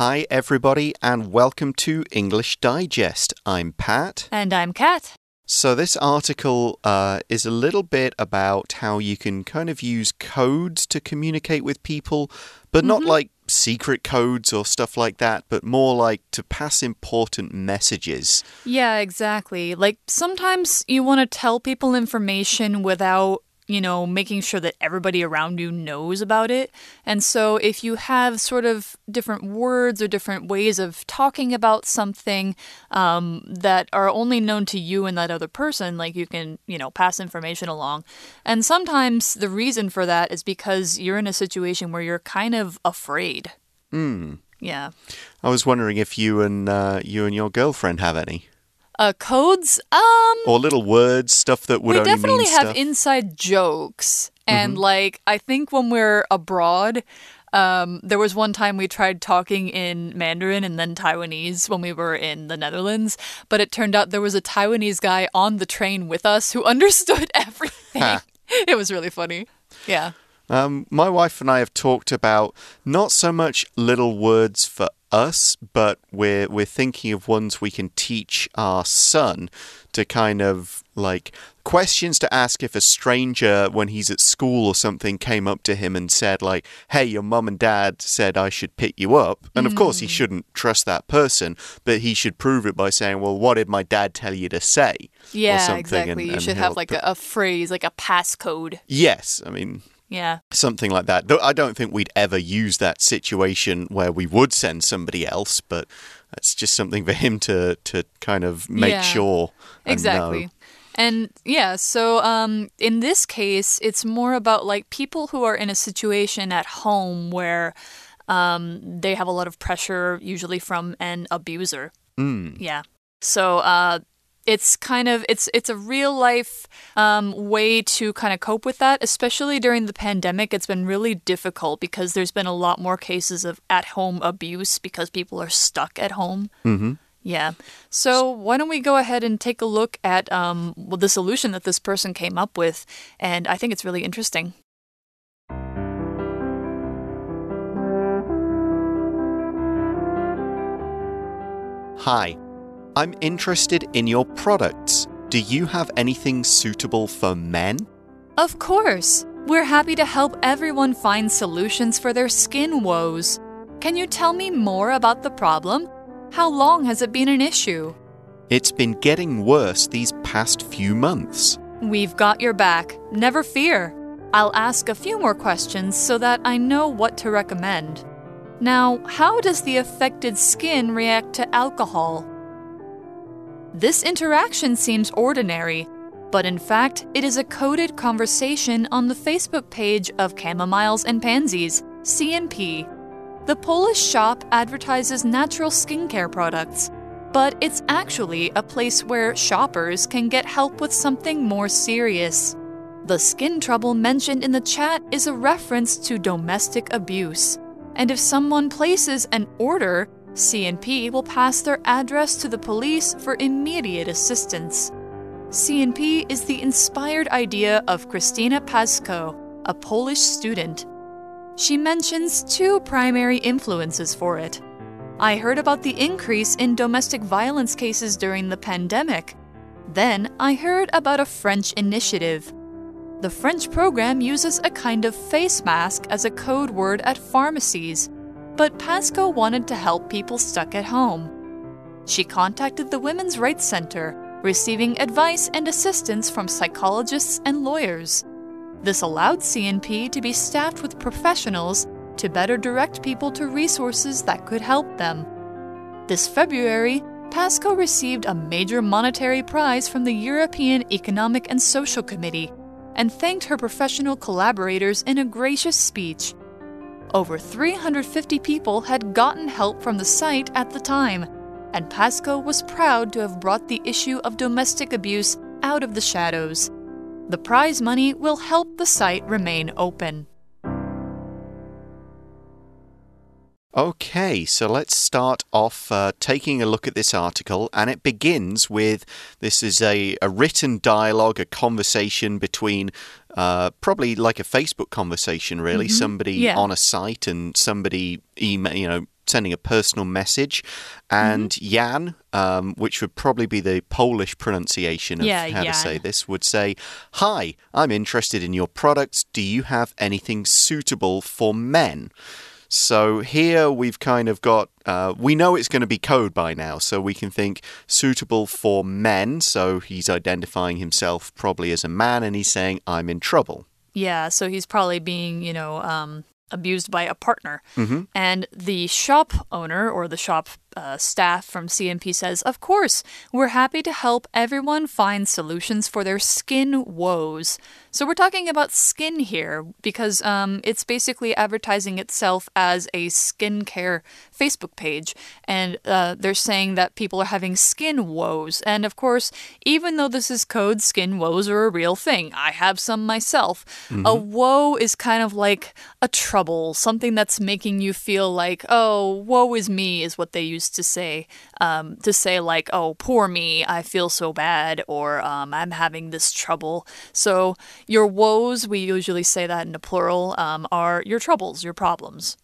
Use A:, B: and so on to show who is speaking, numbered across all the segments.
A: Hi, everybody, and welcome to English Digest. I'm Pat.
B: And I'm Kat.
A: So, this article uh, is a little bit about how you can kind of use codes to communicate with people, but not
B: Mm-hmm.
A: like secret codes or stuff like that, but more like to pass important messages.
B: Yeah, exactly. Like sometimes you want to tell people information without, you know, making sure that everybody around you knows about it. And so if you have sort of different words or different ways of talking about something um, that are only known to you and that other person, like you can, you know, pass information along. And sometimes the reason for that is because you're in a situation where you're kind of afraid.
A: Hmm.
B: Yeah.
A: I was wondering if you and uh, you and your girlfriend have any,
B: Uh, codes? Um.
A: or little words, stuff that would
B: we
A: only
B: definitely have
A: stuff.
B: Inside jokes and like i think when we're abroad um, there was one time we tried talking in Mandarin and then Taiwanese when we were in the Netherlands, but it turned out there was a Taiwanese guy on the train with us who understood everything. it was really funny. Yeah.
A: Um, my wife and I have talked about not so much little words for us, but we're we're thinking of ones we can teach our son to kind of like questions to ask if a stranger when he's at school or something came up to him and said like hey your mum and dad said I should pick you up and of course he shouldn't trust that person but he should prove it by saying well what did my dad tell you to say or
B: Yeah,
A: something
B: exactly.
A: and-
B: you
A: and
B: should have like a, a phrase, like a passcode.
A: yes I mean
B: Yeah.
A: something like that. Though I don't think we'd ever use that situation where we would send somebody else, but it's just something for him to to kind of make
B: Yeah,
A: sure. and
B: Exactly.
A: know.
B: And yeah, so um, in this case, it's more about like people who are in a situation at home where um, they have a lot of pressure, usually from an abuser.
A: Mm.
B: Yeah. So uh, it's kind of it's it's a real life um, way to kind of cope with that, especially during the pandemic. It's been really difficult because there's been a lot more cases of at home abuse because people are stuck at home.
A: hmm
B: Yeah. So why don't we go ahead and take a look at um, well, the solution that this person came up with? And I think it's really interesting.
A: Hi, I'm interested in your products. Do you have anything suitable for men?
B: Of course. We're happy to help everyone find solutions for their skin woes. Can you tell me more about the problem? How long has it been an issue?
A: It's been getting worse these past few months.
B: We've got your back. Never fear. I'll ask a few more questions so that I know what to recommend. Now, how does the affected skin react to alcohol? This interaction seems ordinary, but in fact, it is a coded conversation on the Facebook page of Chamomiles and Pansies, CNP. The Polish shop advertises natural skincare products, but it's actually a place where shoppers can get help with something more serious. The skin trouble mentioned in the chat is a reference to domestic abuse. And if someone places an order, CNP will pass their address to the police for immediate assistance. CNP is the inspired idea of Christina Paszko, a Polish student. She mentions two primary influences for it. I heard about the increase in domestic violence cases during the pandemic. Then I heard about a French initiative. The French program uses a kind of face mask as a code word at pharmacies, but Paszko wanted to help people stuck at home. She contacted the Women's Rights Center, receiving advice and assistance from psychologists and lawyers. This allowed CNP to be staffed with professionals to better direct people to resources that could help them. This February, Paszko received a major monetary prize from the European Economic and Social Committee and thanked her professional collaborators in a gracious speech. Over 350 people had gotten help from the site at the time, and Paszko was proud to have brought the issue of domestic abuse out of the shadows. The prize money will help the site remain open.
A: Okay, so let's start off uh, taking a look at this article, and it begins with this is a, a written dialogue, a conversation between uh, probably like a Facebook conversation, really. Somebody
B: Yeah.
A: on a site and somebody email, you know, sending a personal message. And
B: Mm-hmm.
A: Jan, um, which would probably be the Polish pronunciation of
B: Yeah,
A: how to say this, would say, Hi, I'm interested in your products. Do you have anything suitable for men? So here we've kind of got, uh, we know it's going to be code by now, so we can think suitable for men. So he's identifying himself probably as a man and he's saying, I'm in trouble.
B: Yeah, so he's probably being, you know, um, abused by a partner. And the shop owner or the shop uh, staff from C&P says, Of course, we're happy to help everyone find solutions for their skin woes. So we're talking about skin here because um, it's basically advertising itself as a skincare Facebook page. And uh, they're saying that people are having skin woes. And of course, even though this is code, skin woes are a real thing. I have some myself. A woe is kind of like a trouble, something that's making you feel like, oh, woe is me, is what they used to say. Um, to say, like, oh, poor me, I feel so bad, or um, I'm having this trouble. So your woes, we usually say that in the plural, um, are your troubles, your problems.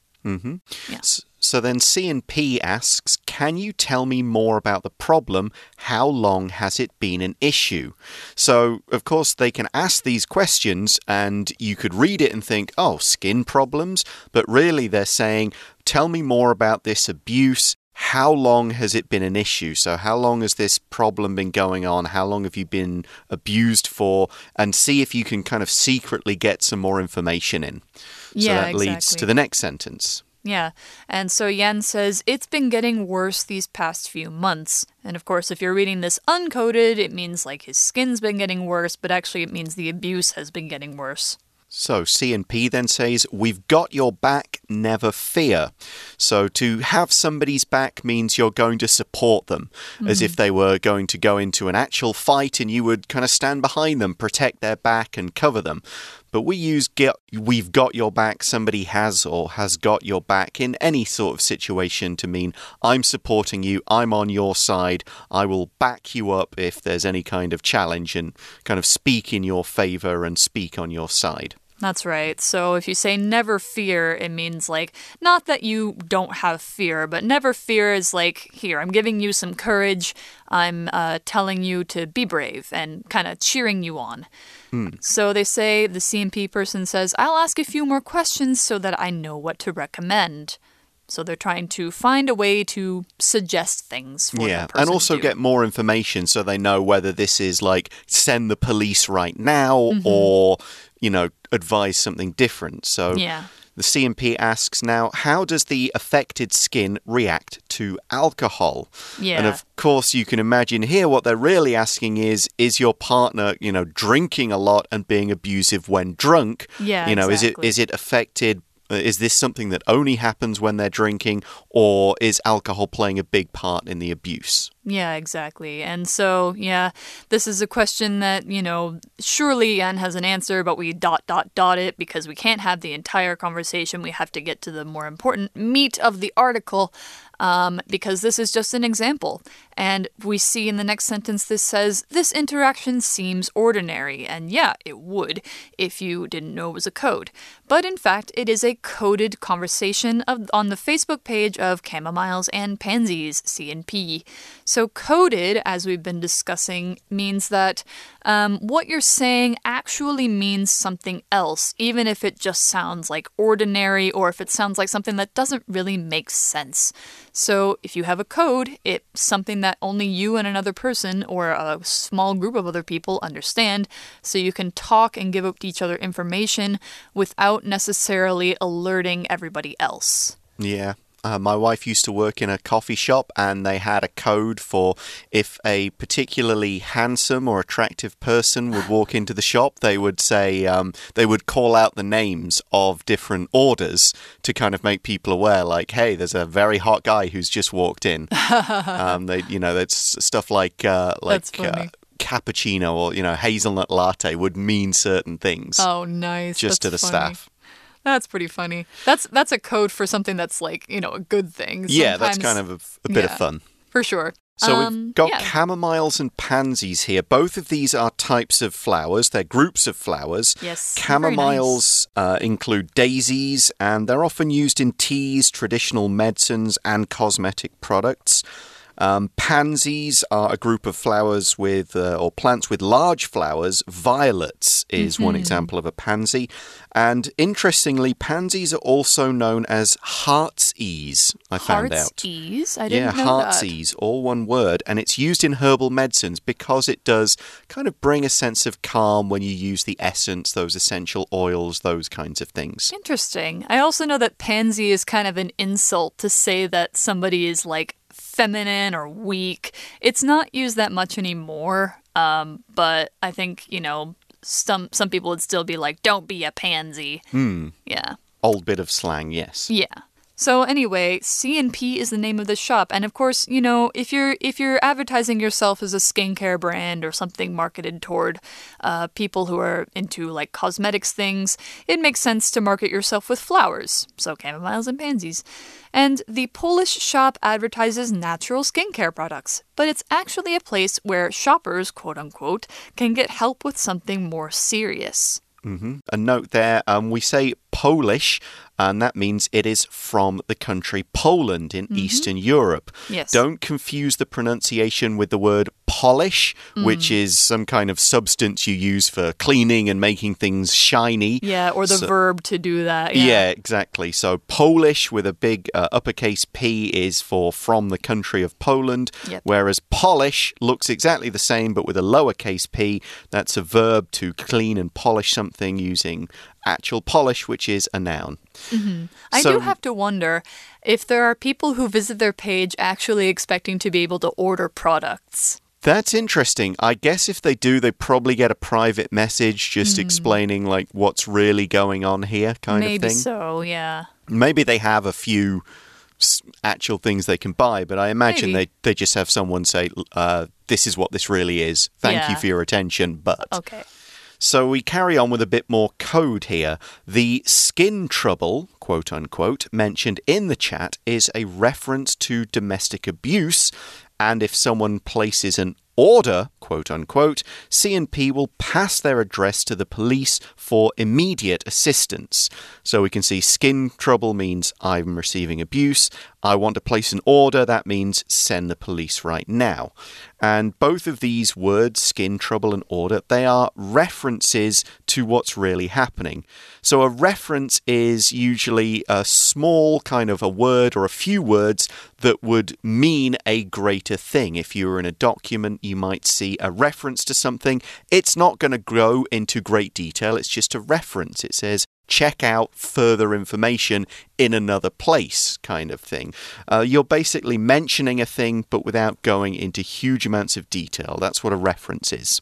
A: S- So then C and P asks, "Can you tell me more about the problem? How long has it been an issue?" So of course they can ask these questions, and you could read it and think, "Oh, skin problems," but really they're saying, "Tell me more about this abuse." How long has it been an issue? So, how long has this problem been going on? How long have you been abused for? And see if you can kind of secretly get some more information in. So
B: Yeah,
A: that leads to the next sentence.
B: Yeah. And so Jan says it's been getting worse these past few months. And of course, if you're reading this uncoded, it means like his skin's been getting worse, but actually it means the abuse has been getting worse.
A: So C&P then says, We've got your back, never fear. So to have somebody's back means you're going to support them, as if mm-hmm. they were going to go into an actual fight and you would kind of stand behind them, protect their back, and cover them. But we use get, we've got your back, somebody has or has got your back in any sort of situation to mean I'm supporting you, I'm on your side, I will back you up if there's any kind of challenge and kind of speak in your favor and speak on your side.
B: That's right. So if you say never fear, it means like not that you don't have fear, but never fear is like here, I'm giving you some courage. I'm uh, telling you to be brave and kind of cheering you on. So they say, the C&P person says, I'll ask a few more questions so that I know what to recommend. So they're trying to find a way to suggest things for
A: Yeah, and also get more information so they know whether this is like send the police right now
B: Mm-hmm.
A: or, you know, advise something different. So
B: Yeah.
A: the C&P asks now, how does the affected skin react to alcohol?
B: Yeah.
A: And of course, you can imagine here what they're really asking is is your partner, you know, drinking a lot and being abusive when drunk?
B: Yeah,
A: You know,
B: exactly.
A: is it is it affected Uh, is this something that only happens when they're drinking, or is alcohol playing a big part in the abuse?
B: Yeah, exactly. And so, yeah, this is a question that, you know, surely Anne has an answer, but we dot, dot, dot it because we can't have the entire conversation. We have to get to the more important meat of the article um, because this is just an example. And we see in the next sentence this says, This interaction seems ordinary. And yeah, it would if you didn't know it was a code. But in fact, it is a coded conversation of, on the Facebook page of Chamomiles and Pansies, C&P. So, coded, as we've been discussing, means that um, what you're saying actually means something else, even if it just sounds like ordinary or if it sounds like something that doesn't really make sense. So, if you have a code, it's something that only you and another person or a small group of other people understand, so you can talk and give up to each other information without necessarily alerting everybody else.
A: Yeah. Uh, my wife used to work in a coffee shop, and they had a code for if a particularly handsome or attractive person would walk into the shop, they would say, um, they would call out the names of different orders to kind of make people aware, like, hey, there's a very hot guy who's just walked in. um, they, you know, that's stuff like, uh, like, uh, cappuccino or, you know, hazelnut latte would mean certain things
B: Oh, nice.
A: just to the
B: funny.
A: staff.
B: That's pretty funny. That's that's a code for something that's like you know a good thing.
A: Yeah, that's kind of a, a bit
B: yeah.
A: of fun.
B: for sure.
A: So
B: Um,
A: we've got
B: yeah.
A: chamomiles and pansies here. Both of these are types of flowers. They're groups of flowers.
B: Yes, very nice.
A: Chamomiles uh, include daisies, and they're often used in teas, traditional medicines, and cosmetic products. Um, pansies are a group of flowers with, uh, or plants with large flowers. Violets is one
B: Mm-hmm.
A: example of a pansy. And interestingly, pansies are also known as heart's ease, I found
B: Heart's
A: out.
B: ease. I
A: Yeah,
B: didn't know that.
A: heartsease, all one word, and it's used in herbal medicines because it does kind of bring a sense of calm when you use the essence, those essential oils, those kinds of things.
B: Interesting. I also know that pansy is kind of an insult to say that somebody is like feminine or weak. It's not used that much anymore. Um, but I think, you know, some some people would still be like, don't be a pansy.
A: Hmm.
B: Yeah.
A: Old bit of slang, yes.
B: Yeah. So anyway, C&P is the name of the shop and of course, you know, if you're if you're advertising yourself as a skincare brand or something marketed toward uh, people who are into like cosmetics things, it makes sense to market yourself with flowers, so chamomiles and pansies. And the Polish shop advertises natural skincare products, but it's actually a place where shoppers, quote unquote, can get help with something more serious.
A: hmm A note there, um, we say Polish, and that means it is from the country Poland in mm-hmm. Eastern Europe.
B: Yes.
A: Don't confuse the pronunciation with the word polish, which is some kind of substance you use for cleaning and making things shiny.
B: Yeah, or the
A: So-
B: verb to do that.
A: Yeah. exactly. So Polish with a big uh, uppercase P is for from the country of Poland,
B: Yep.
A: whereas polish looks exactly the same but with a lowercase p. That's a verb to clean and polish something using actual polish, which is a noun.
B: I
A: So-
B: do have to wonder if there are people who visit their page actually expecting to be able to order products.
A: That's interesting. I guess if they do, they probably get a private message just explaining like what's really going on here, kind.
B: Maybe
A: of thing.
B: Maybe so, yeah.
A: Maybe they have a few actual things they can buy, but I imagine
B: Maybe.
A: they they just have someone say, uh, "This is what this really is. Thank you for your attention." But
B: Okay.
A: So we carry on with a bit more code here. The skin trouble, quote unquote, mentioned in the chat is a reference to domestic abuse, and if someone places an order, quote unquote, C&P will pass their address to the police for immediate assistance. So we can see skin trouble means I'm receiving abuse. I want to place an order, that means send the police right now. And both of these words, skin trouble and order, they are references to what's really happening. So a reference is usually a small kind of a word or a few words that would mean a greater thing. If you were in a document, you might see a reference to something. It's not going to go into great detail, it's just a reference. It says, check out further information in another place, kind of thing. Uh, you're basically mentioning a thing, but without going into huge amounts of detail. That's what a reference is.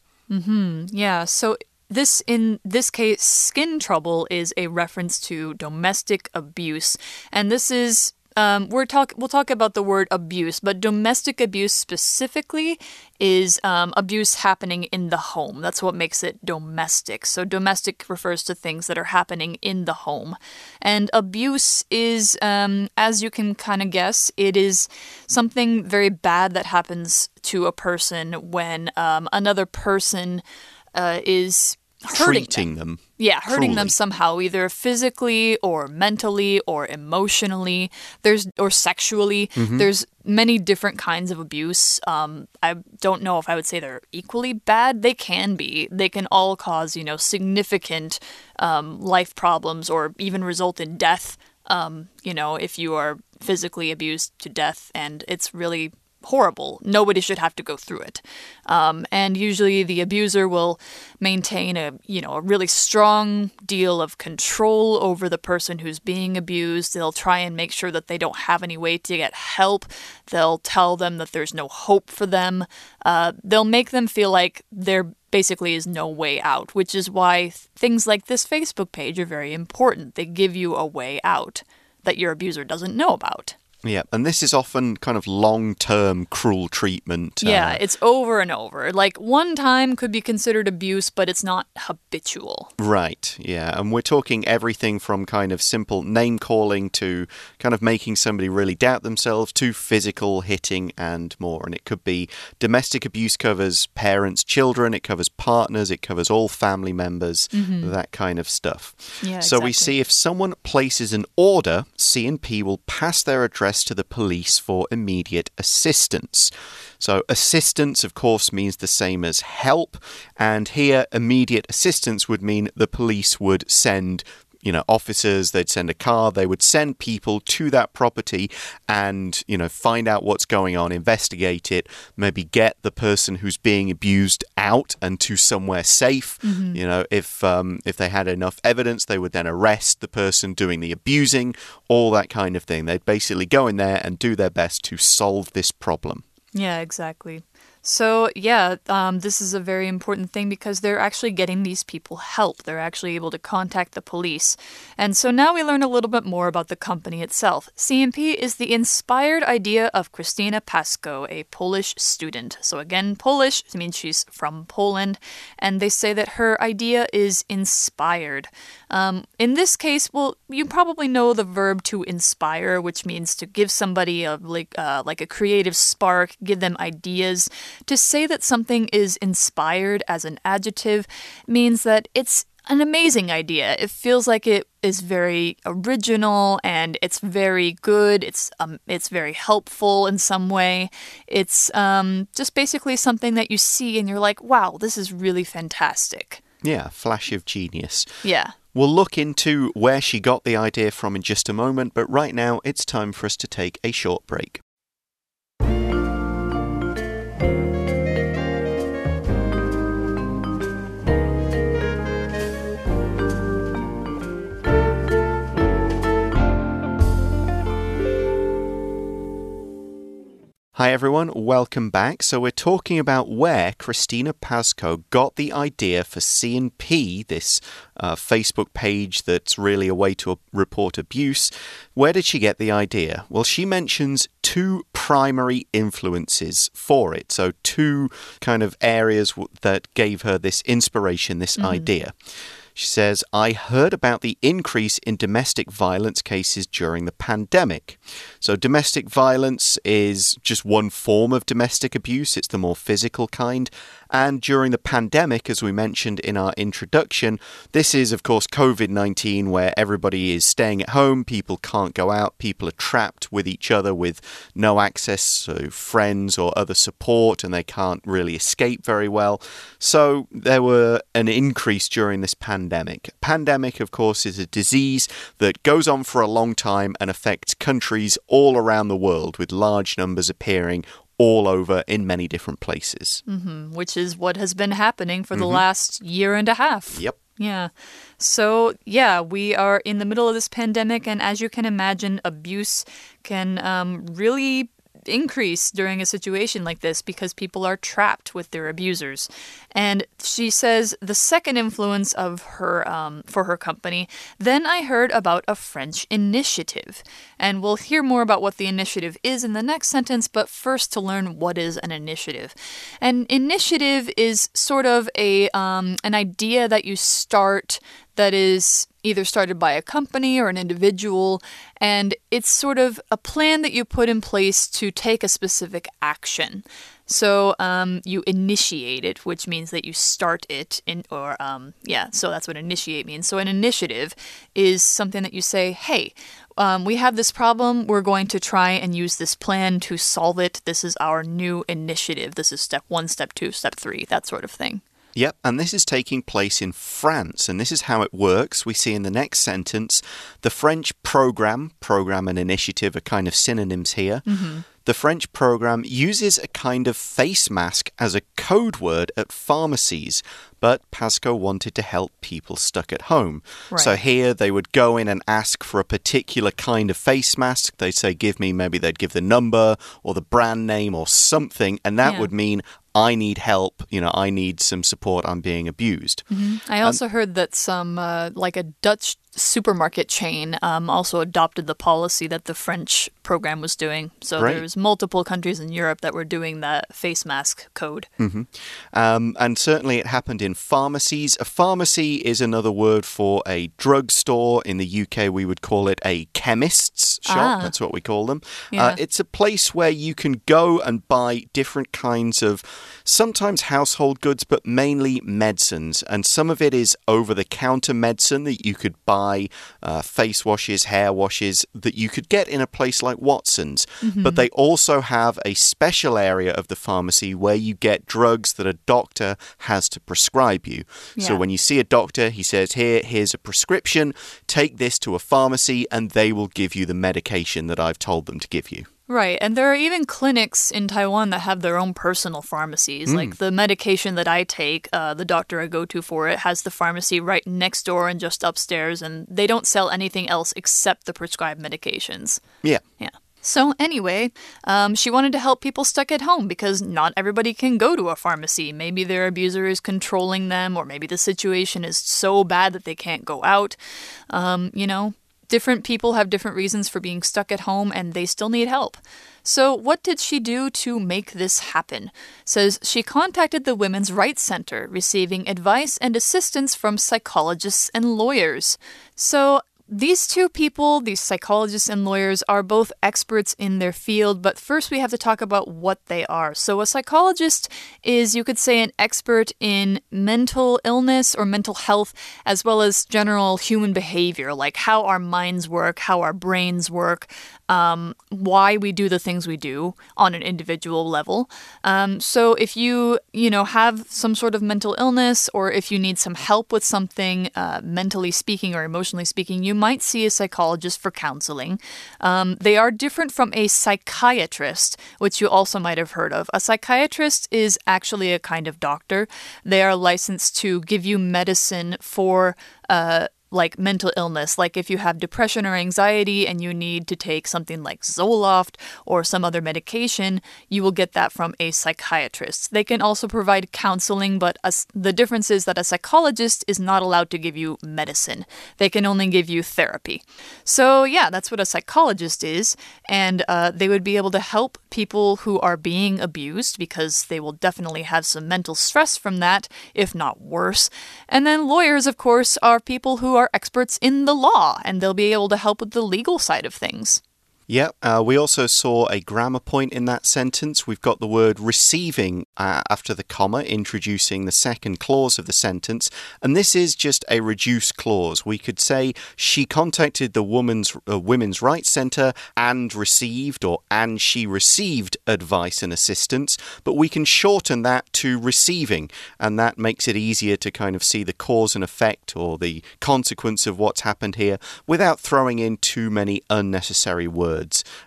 B: Yeah, so this in this case skin trouble is a reference to domestic abuse and this is um, we're talk we'll talk about the word abuse, but domestic abuse specifically is um, abuse happening in the home. That's what makes it domestic. So domestic refers to things that are happening in the home, and abuse is, um, as you can kind of guess, it is something very bad that happens to a person when um, another person uh, is hurting them.
A: Treating them.
B: Yeah, hurting them somehow, either physically or mentally or emotionally. There's or sexually. There's many different kinds of abuse. Um, I don't know if I would say they're equally bad. They can be. They can all cause you know significant um, life problems or even result in death. Um, you know, if you are physically abused to death, and it's really horrible. Nobody should have to go through it. Um, and usually the abuser will maintain a you know a really strong deal of control over the person who's being abused. They'll try and make sure that they don't have any way to get help. They'll tell them that there's no hope for them. Uh, they'll make them feel like there basically is no way out, which is why things like this Facebook page are very important. They give you a way out that your abuser doesn't know about.
A: Yeah, and this is often kind of long term cruel treatment.
B: Yeah,
A: uh,
B: it's over and over. Like one time could be considered abuse, but it's not habitual.
A: Right, yeah. And we're talking everything from kind of simple name calling to kind of making somebody really doubt themselves to physical hitting and more. And it could be domestic abuse covers parents, children, it covers partners, it covers all family members, that kind of stuff.
B: Yeah,
A: so we see if someone places an order, C&P will pass their address to the police for immediate assistance. So assistance, of course, means the same as help, and here immediate assistance would mean the police would send you know officers they'd send a car they would send people to that property and you know find out what's going on investigate it maybe get the person who's being abused out and to somewhere safe. You know if um, if they had enough evidence they would then arrest the person doing the abusing all that kind of thing. They'd basically go in there and do their best to solve this problem.
B: Yeah, exactly. So, yeah, um, this is a very important thing because they're actually getting these people help. They're actually able to contact the police. And so now we learn a little bit more about the company itself. C&P is the inspired idea of Christina Paszko, a Polish student. So, again, Polish means she's from Poland. And they say that her idea is inspired. Um, in this case, well, you probably know the verb to inspire, which means to give somebody a like uh, like a creative spark, give them ideas. To say that something is inspired as an adjective means that it's an amazing idea. It feels like it is very original and it's very good. It's um, it's very helpful in some way. It's um, just basically something that you see and you're like, wow, this is really fantastic.
A: yeah flash of genius
B: Yeah.
A: We'll look into where she got the idea from in just a moment, but right now it's time for us to take a short break. Hi everyone, welcome back. So we're talking about where Christina Paszko got the idea for C&P, this uh, Facebook page that's really a way to report abuse. Where did she get the idea? Well, she mentions two primary influences for it. So two kind of areas w- that gave her this inspiration, this idea. She says, I heard about the increase in domestic violence cases during the pandemic. So, domestic violence is just one form of domestic abuse, it's the more physical kind. And during the pandemic, as we mentioned in our introduction, this is, of course, COVID 19, where everybody is staying at home, people can't go out, people are trapped with each other with no access to friends or other support, and they can't really escape very well. So, there were an increase during this pandemic. Pandemic, of course, is a disease that goes on for a long time and affects countries all around the world, with large numbers appearing all over in many different places.
B: which is what has been happening for the last year and a half.
A: Yep.
B: Yeah. So, yeah, we are in the middle of this pandemic, and as you can imagine, abuse can um, really increase during a situation like this because people are trapped with their abusers. And she says the second influence of her um, for her company. Then I heard about a French initiative, and we'll hear more about what the initiative is in the next sentence. But first, to learn what is an initiative. An initiative is sort of a um, an idea that you start that is either started by a company or an individual, and it's sort of a plan that you put in place to take a specific action. So um, you initiate it, which means that you start it in, or um, yeah, so that's what initiate means. So an initiative is something that you say, hey, um, we have this problem. We're going to try and use this plan to solve it. This is our new initiative. This is step one, step two, step three, that sort of thing.
A: Yep, and this is taking place in France, and this is how it works. We see in the next sentence the French program, program and initiative are kind of synonyms here. Mm-hmm. The French program uses a kind of face mask as a code word at pharmacies, but Paszko wanted to help people stuck at home. So here they would go in and ask for a particular kind of face mask. They'd say, Give me, maybe they'd give the number or the brand name or something, and that
B: Yeah.
A: would mean I need help, you know, I need some support, I'm being abused.
B: I also heard that some, uh, like a Dutch supermarket chain um, also adopted the policy that the French program was doing. So
A: Right.
B: there was multiple countries in Europe that were doing that face mask code.
A: Um, and certainly it happened in pharmacies. A pharmacy is another word for a drugstore. In the UK, we would call it a chemist's shop.
B: Ah.
A: That's what we call them.
B: Yeah.
A: Uh, it's a place where you can go and buy different kinds of sometimes household goods, but mainly medicines. And some of it is over the counter medicine that you could buy, uh, face washes, hair washes, that you could get in a place like Watson's. But they also have a special area of the pharmacy where you get drugs that a doctor has to prescribe you. So when you see a doctor, he says, Here, here's a prescription, take this to a pharmacy, and they will give you the medication that I've told them to give you.
B: Right, and there are even clinics in Taiwan that have their own personal pharmacies. Like the medication that I take, uh, the doctor I go to for it has the pharmacy right next door and just upstairs, and they don't sell anything else except the prescribed medications.
A: Yeah.
B: Yeah. So, anyway, um, she wanted to help people stuck at home because not everybody can go to a pharmacy. Maybe their abuser is controlling them, or maybe the situation is so bad that they can't go out. Um, you know, different people have different reasons for being stuck at home and they still need help. So, what did she do to make this happen? Says she contacted the Women's Rights Center, receiving advice and assistance from psychologists and lawyers. So, these two people, these psychologists and lawyers, are both experts in their field, but first we have to talk about what they are. So, a psychologist is, you could say, an expert in mental illness or mental health, as well as general human behavior, like how our minds work, how our brains work, um, why we do the things we do on an individual level. Um, so, if you, you know, have some sort of mental illness, or if you need some help with something, uh, mentally speaking or emotionally speaking, you might see a psychologist for counseling. Um, they are different from a psychiatrist, which you also might have heard of. A psychiatrist is actually a kind of doctor. They are licensed to give you medicine for. Uh, like mental illness, like if you have depression or anxiety and you need to take something like Zoloft or some other medication, you will get that from a psychiatrist. They can also provide counseling, but the difference is that a psychologist is not allowed to give you medicine. They can only give you therapy. So, yeah, that's what a psychologist is. And uh, they would be able to help people who are being abused because they will definitely have some mental stress from that, if not worse. And then lawyers, of course, are people who are experts in the law and they'll be able to help with the legal side of things.
A: Yeah, uh, we also saw a grammar point in that sentence. We've got the word receiving uh, after the comma, introducing the second clause of the sentence. And this is just a reduced clause. We could say she contacted the woman's uh, Women's Rights Centre and received, or and she received advice and assistance. But we can shorten that to receiving, and that makes it easier to kind of see the cause and effect or the consequence of what's happened here without throwing in too many unnecessary words.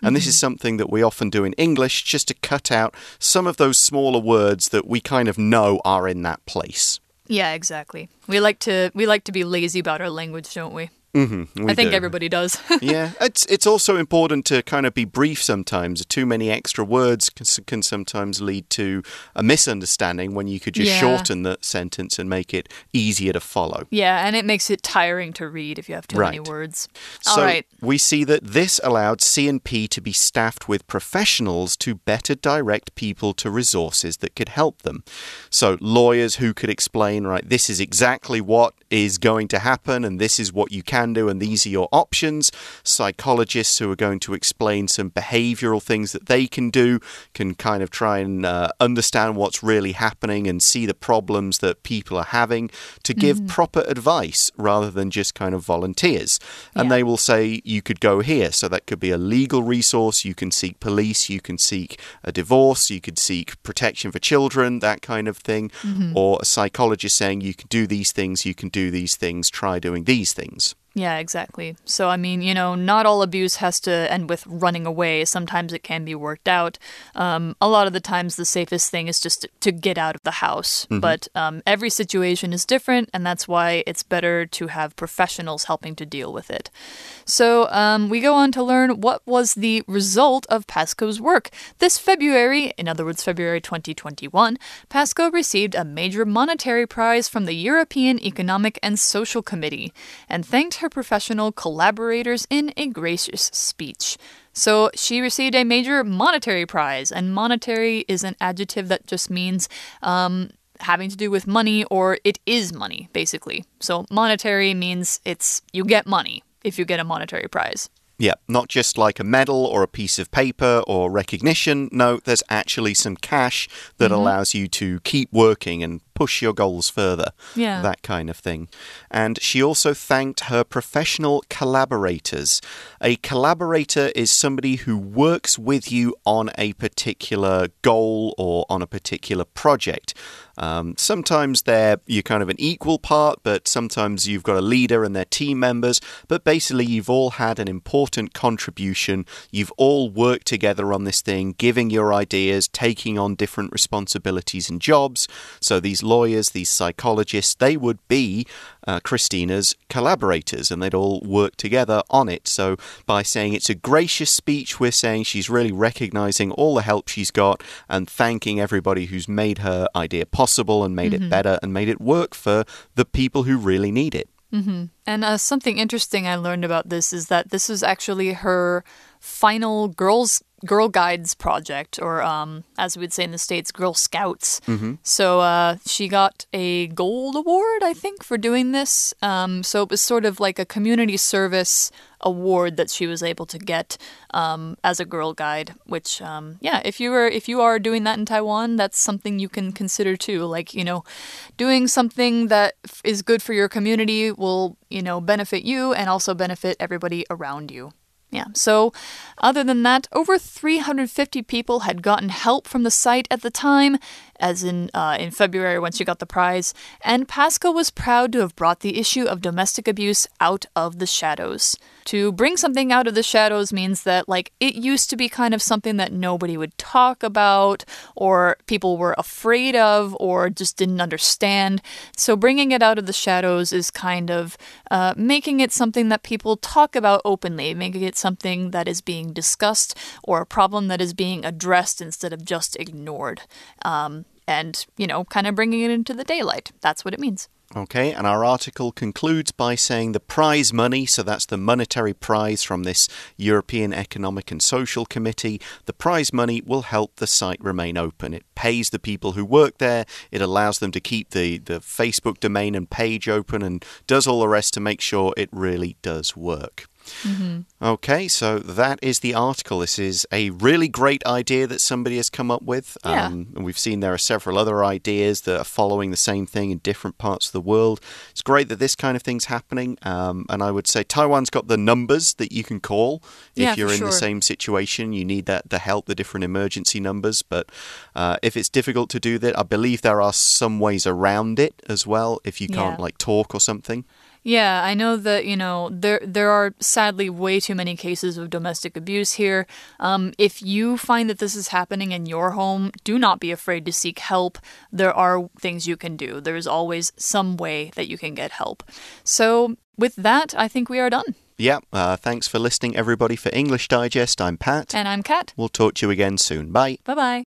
A: And this is mm-hmm. something that we often do in English just to cut out some of those smaller words that we kind of know are in that place.
B: Yeah, exactly. We like to we like to be lazy about our language, don't we?
A: Mm-hmm, we
B: I think
A: do.
B: everybody does.
A: yeah, it's it's also important to kind of be brief sometimes. Too many extra words can, can sometimes lead to a misunderstanding when you could just
B: Yeah.
A: shorten the sentence and make it easier to follow.
B: yeah, and it makes it tiring to read if you have too many
A: Right.
B: words.
A: So
B: All right.
A: we see that this allowed C&P to be staffed with professionals to better direct people to resources that could help them. So lawyers who could explain, right, this is exactly what is going to happen and this is what you can do and these are your options. Psychologists who are going to explain some behavioral things that they can do, can kind of try and uh, understand what's really happening and see the problems that people are having to give proper advice rather than just kind of volunteers. And
B: Yeah.
A: they will say you could go here. So that could be a legal resource. You can seek police, you can seek a divorce, you could seek protection for children, that kind of thing. Or a psychologist saying you can do these things, you can do these things, try doing these things.
B: Yeah, exactly. So, I mean, you know, not all abuse has to end with running away. Sometimes it can be worked out. Um, a lot of the times, the safest thing is just to get out of the house. But um, every situation is different, and that's why it's better to have professionals helping to deal with it. So, um, we go on to learn what was the result of Paszko's work. This February, in other words, February 2021, Paszko received a major monetary prize from the European Economic and Social Committee and thanked her professional collaborators in a gracious speech. So she received a major monetary prize, and monetary is an adjective that just means um, having to do with money or it is money, basically. So monetary means it's you get money if you get a monetary prize.
A: Yeah, not just like a medal or a piece of paper or recognition. No, there's actually some cash that
B: Mm-hmm.
A: allows you to keep working and push your goals further.
B: Yeah.
A: That kind of thing. And she also thanked her professional collaborators. A collaborator is somebody who works with you on a particular goal or on a particular project. Um, sometimes they're you're kind of an equal part, but sometimes you've got a leader and their team members. But basically, you've all had an important contribution. You've all worked together on this thing, giving your ideas, taking on different responsibilities and jobs. So these lawyers, these psychologists, they would be uh, Christina's collaborators, and they'd all work together on it. So by saying it's a gracious speech, we're saying she's really recognizing all the help she's got and thanking everybody who's made her idea possible and made it better and made it work for the people who really need it.
B: And uh, something interesting I learned about this is that this was actually her final girls Girl Guides project, or um, as we'd say in the states, Girl Scouts. So uh, she got a gold award, I think, for doing this. Um, so it was sort of like a community service award that she was able to get um, as a Girl Guide. Which, um, yeah, if you were if you are doing that in Taiwan, that's something you can consider too. Like you know, doing something that f- is good for your community will you know benefit you and also benefit everybody around you. Yeah, so other than that, over 350 people had gotten help from the site at the time, as in uh, in February when she got the prize, and Paszko was proud to have brought the issue of domestic abuse out of the shadows. To bring something out of the shadows means that, like, it used to be kind of something that nobody would talk about, or people were afraid of, or just didn't understand. So, bringing it out of the shadows is kind of uh, making it something that people talk about openly, making it something that is being discussed, or a problem that is being addressed instead of just ignored. Um, and, you know, kind of bringing it into the daylight. That's what it means.
A: Okay, and our article concludes by saying the prize money, so that's the monetary prize from this European Economic and Social Committee, the prize money will help the site remain open. It pays the people who work there, it allows them to keep the, the Facebook domain and page open, and does all the rest to make sure it really does work. Okay, so that is the article. This is a really great idea that somebody has come up with.
B: Yeah.
A: Um, and we've seen there are several other ideas that are following the same thing in different parts of the world. It's great that this kind of thing's happening. Um, and I would say Taiwan's got the numbers that you can call if
B: Yeah,
A: you're in the same situation. You need that the help, the different emergency numbers. But uh, if it's difficult to do that, I believe there are some ways around it as well. If you can't
B: Yeah.
A: like talk or something.
B: Yeah, I know that you know there there are sadly way too many cases of domestic abuse here. Um, if you find that this is happening in your home, do not be afraid to seek help. There are things you can do. There is always some way that you can get help. So with that, I think we are done.
A: Yeah, uh, thanks for listening, everybody, for English Digest. I'm Pat.
B: And I'm Kat.
A: We'll talk to you again soon. Bye.
B: Bye bye.